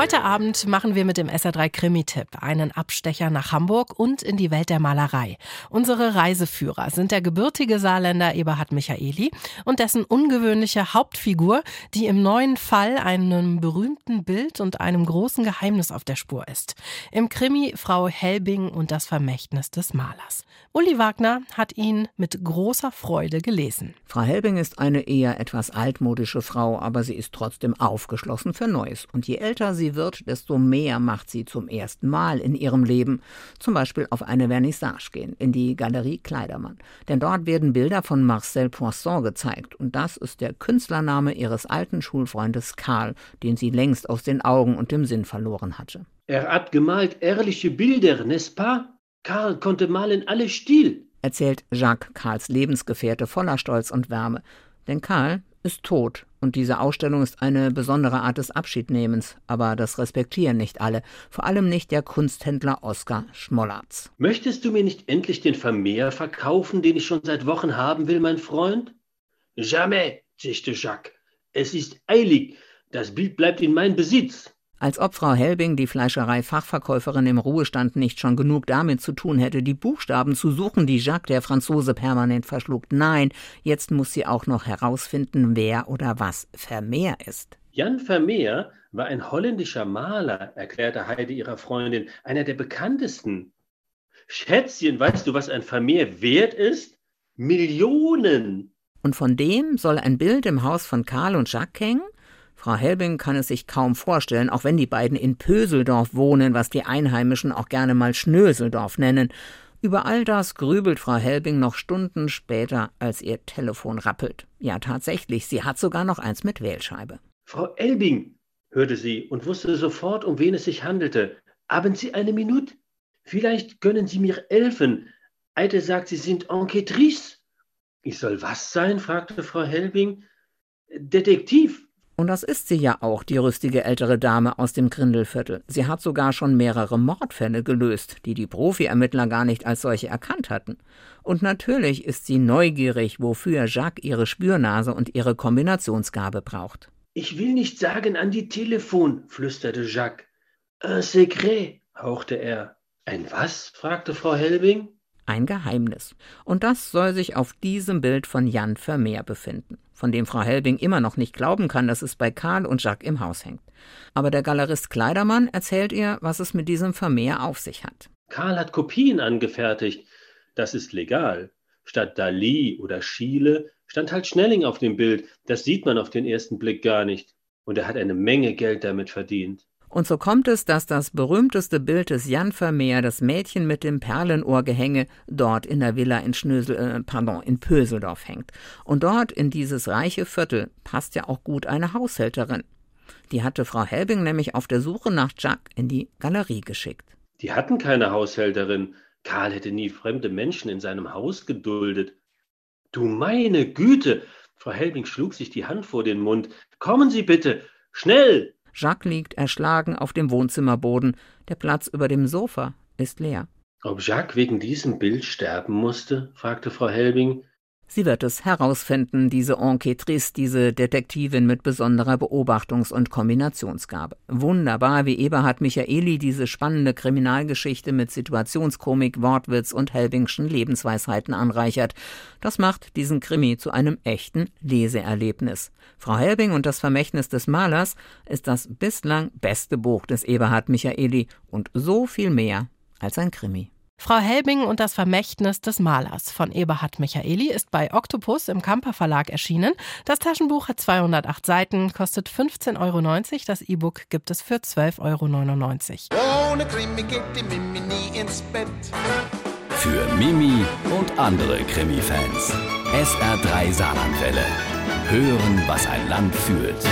Heute Abend machen wir mit dem SR3 Krimi-Tipp einen Abstecher nach Hamburg und in die Welt der Malerei. Unsere Reiseführer sind der gebürtige Saarländer Eberhard Michaeli und dessen ungewöhnliche Hauptfigur, die im neuen Fall einem berühmten Bild und einem großen Geheimnis auf der Spur ist. Im Krimi Frau Helbing und das Vermächtnis des Malers. Uli Wagner hat ihn mit großer Freude gelesen. Frau Helbing ist eine eher etwas altmodische Frau, aber sie ist trotzdem aufgeschlossen für Neues. Und je älter sie wird, desto mehr macht sie zum ersten Mal in ihrem Leben. Zum Beispiel auf eine Vernissage gehen, in die Galerie Kleidermann. Denn dort werden Bilder von Marcel Poisson gezeigt. Und das ist der Künstlername ihres alten Schulfreundes Karl, den sie längst aus den Augen und dem Sinn verloren hatte. Er hat gemalt ehrliche Bilder, n'est-ce pas? Karl konnte malen alle Stil, erzählt Jacques Karls Lebensgefährte voller Stolz und Wärme. Denn Karl ist tot und diese Ausstellung ist eine besondere Art des Abschiednehmens, aber das respektieren nicht alle, vor allem nicht der Kunsthändler Oskar Schmollatz. Möchtest du mir nicht endlich den Vermehr verkaufen, den ich schon seit Wochen haben will, mein Freund? Jamais, zischte Jacques. Es ist eilig. Das Bild bleibt in meinem Besitz. Als ob Frau Helbing, die Fleischerei-Fachverkäuferin im Ruhestand, nicht schon genug damit zu tun hätte, die Buchstaben zu suchen, die Jacques, der Franzose, permanent verschluckt. Nein, jetzt muss sie auch noch herausfinden, wer oder was Vermeer ist. Jan Vermeer war ein holländischer Maler, erklärte Heide ihrer Freundin, einer der bekanntesten. Schätzchen, weißt du, was ein Vermeer wert ist? Millionen! Und von dem soll ein Bild im Haus von Karl und Jacques hängen? Frau Helbing kann es sich kaum vorstellen, auch wenn die beiden in Pöseldorf wohnen, was die Einheimischen auch gerne mal Schnöseldorf nennen. Über all das grübelt Frau Helbing noch Stunden später, als ihr Telefon rappelt. Ja, tatsächlich, sie hat sogar noch eins mit Wählscheibe. Frau Elbing, hörte sie und wusste sofort, um wen es sich handelte. Haben Sie eine Minute? Vielleicht können Sie mir helfen. Eite sagt, Sie sind Enquetrice. Ich soll was sein? fragte Frau Helbing. Detektiv, und das ist sie ja auch, die rüstige ältere Dame aus dem Grindelviertel. Sie hat sogar schon mehrere Mordfälle gelöst, die die Profi-Ermittler gar nicht als solche erkannt hatten. Und natürlich ist sie neugierig, wofür Jacques ihre Spürnase und ihre Kombinationsgabe braucht. Ich will nicht sagen an die Telefon, flüsterte Jacques. Un secret, hauchte er. Ein was? fragte Frau Helbing. Ein Geheimnis. Und das soll sich auf diesem Bild von Jan Vermeer befinden von dem Frau Helbing immer noch nicht glauben kann, dass es bei Karl und Jacques im Haus hängt. Aber der Galerist Kleidermann erzählt ihr, was es mit diesem Vermehr auf sich hat. Karl hat Kopien angefertigt. Das ist legal. Statt Dali oder Schiele stand halt Schnelling auf dem Bild. Das sieht man auf den ersten Blick gar nicht. Und er hat eine Menge Geld damit verdient. Und so kommt es, dass das berühmteste Bild des Jan Vermeer, das Mädchen mit dem Perlenohrgehänge, dort in der Villa in Schnösel, äh, pardon, in Pöseldorf hängt. Und dort in dieses reiche Viertel passt ja auch gut eine Haushälterin. Die hatte Frau Helbing nämlich auf der Suche nach Jacques in die Galerie geschickt. Die hatten keine Haushälterin. Karl hätte nie fremde Menschen in seinem Haus geduldet. Du meine Güte! Frau Helbing schlug sich die Hand vor den Mund. Kommen Sie bitte! Schnell! Jacques liegt erschlagen auf dem Wohnzimmerboden. Der Platz über dem Sofa ist leer. Ob Jacques wegen diesem Bild sterben musste? fragte Frau Helbing. Sie wird es herausfinden, diese Enquetrice, diese Detektivin mit besonderer Beobachtungs- und Kombinationsgabe. Wunderbar, wie Eberhard Michaeli diese spannende Kriminalgeschichte mit Situationskomik, Wortwitz und Helbingschen Lebensweisheiten anreichert. Das macht diesen Krimi zu einem echten Leseerlebnis. Frau Helbing und das Vermächtnis des Malers ist das bislang beste Buch des Eberhard Michaeli und so viel mehr als ein Krimi. Frau Helbing und das Vermächtnis des Malers von Eberhard Michaeli ist bei Octopus im Kamper Verlag erschienen. Das Taschenbuch hat 208 Seiten, kostet 15,90 Euro. Das E-Book gibt es für 12,99 Euro. Ohne Krimi geht die Mimi nie ins Bett. Für Mimi und andere Krimi-Fans. SR3 Saarlandwelle. Hören, was ein Land fühlt.